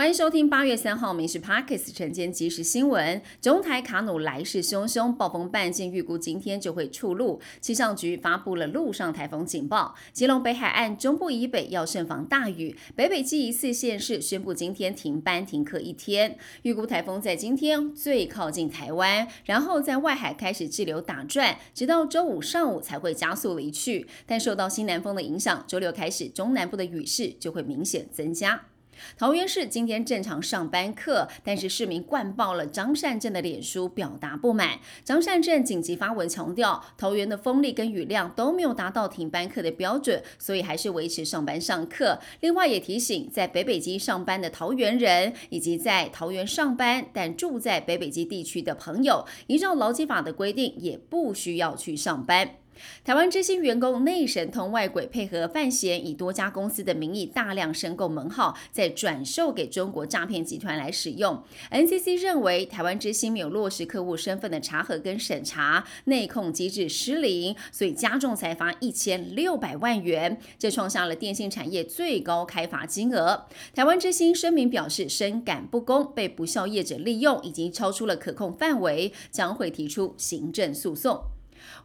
欢迎收听八月三号《民事 Parkes》晨间即时新闻。中台卡努来势汹汹，暴风半径预估今天就会触陆。气象局发布了陆上台风警报，吉隆北海岸中部以北要慎防大雨。北北基一四县市宣布今天停班停课一天。预估台风在今天最靠近台湾，然后在外海开始滞留打转，直到周五上午才会加速离去。但受到西南风的影响，周六开始中南部的雨势就会明显增加。桃园市今天正常上班课，但是市民灌爆了张善政的脸书，表达不满。张善政紧急发文强调，桃园的风力跟雨量都没有达到停班课的标准，所以还是维持上班上课。另外也提醒，在北北基上班的桃园人，以及在桃园上班但住在北北基地区的朋友，依照劳基法的规定，也不需要去上班。台湾之星员工内神通外鬼，配合范闲以多家公司的名义大量申购门号，再转售给中国诈骗集团来使用。NCC 认为台湾之星没有落实客户身份的查核跟审查，内控机制失灵，所以加重裁罚一千六百万元，这创下了电信产业最高开罚金额。台湾之星声明表示，深感不公，被不孝业者利用，已经超出了可控范围，将会提出行政诉讼。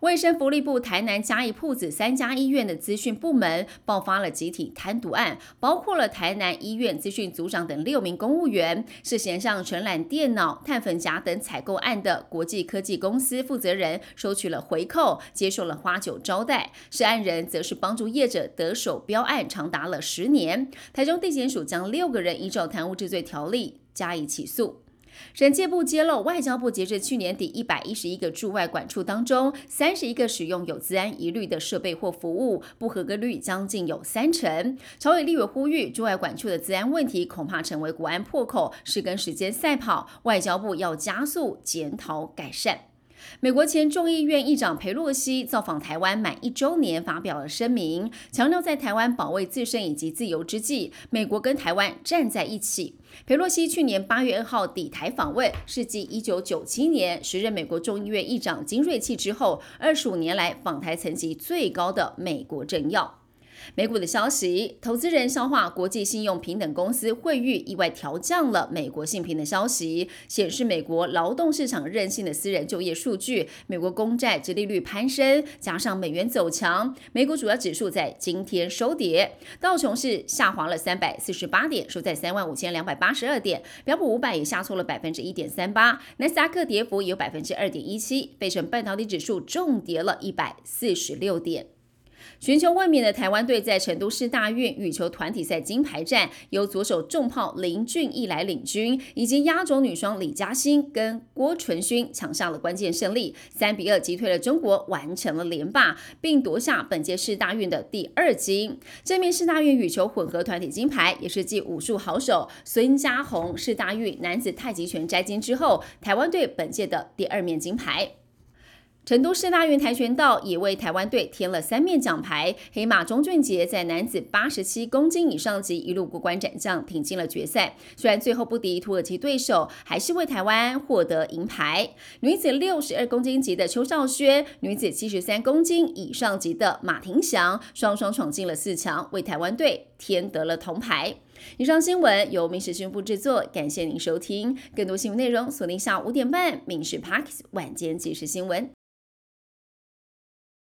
卫生福利部台南嘉义铺子三家医院的资讯部门爆发了集体贪渎案，包括了台南医院资讯组长等六名公务员，涉嫌向承揽电脑、碳粉夹等采购案的国际科技公司负责人收取了回扣，接受了花酒招待。涉案人则是帮助业者得手标案，长达了十年。台中地检署将六个人依照贪污治罪条例加以起诉。审计部揭露，外交部截至去年底一百一十一个驻外管处当中，三十一个使用有治安疑虑的设备或服务，不合格率将近有三成。朝野立委呼吁，驻外管处的治安问题恐怕成为国安破口，是跟时间赛跑，外交部要加速检讨改善。美国前众议院议长佩洛西造访台湾满一周年，发表了声明，强调在台湾保卫自身以及自由之际，美国跟台湾站在一起。佩洛西去年八月二号抵台访问，是继一九九七年时任美国众议院议长金瑞气之后，二十五年来访台层级最高的美国政要。美股的消息，投资人消化国际信用平等公司惠誉意外调降了美国信评的消息，显示美国劳动市场韧性的私人就业数据，美国公债殖利率攀升，加上美元走强，美股主要指数在今天收跌，道琼是下滑了三百四十八点，收在三万五千两百八十二点，标普五百也下挫了百分之一点三八，纳斯达克跌幅有百分之二点一七，费城半导体指数重跌了一百四十六点。全球卫冕的台湾队在成都市大运羽球团体赛金牌战，由左手重炮林俊逸来领军，以及压轴女双李嘉欣跟郭纯勋抢下了关键胜利，三比二击退了中国，完成了连霸，并夺下本届世大运的第二金。这面世大运羽球混合团体金牌，也是继武术好手孙家宏世大运男子太极拳摘金之后，台湾队本届的第二面金牌。成都市大运跆拳道也为台湾队添了三面奖牌。黑马钟俊杰在男子八十七公斤以上级一路过关斩将，挺进了决赛。虽然最后不敌土耳其对手，还是为台湾获得银牌。女子六十二公斤级的邱少轩，女子七十三公斤以上级的马廷祥，双双闯进了四强，为台湾队添得了铜牌。以上新闻由民事新闻制作，感谢您收听。更多新闻内容锁定下午五点半《民事 Parks 晚间即时新闻》。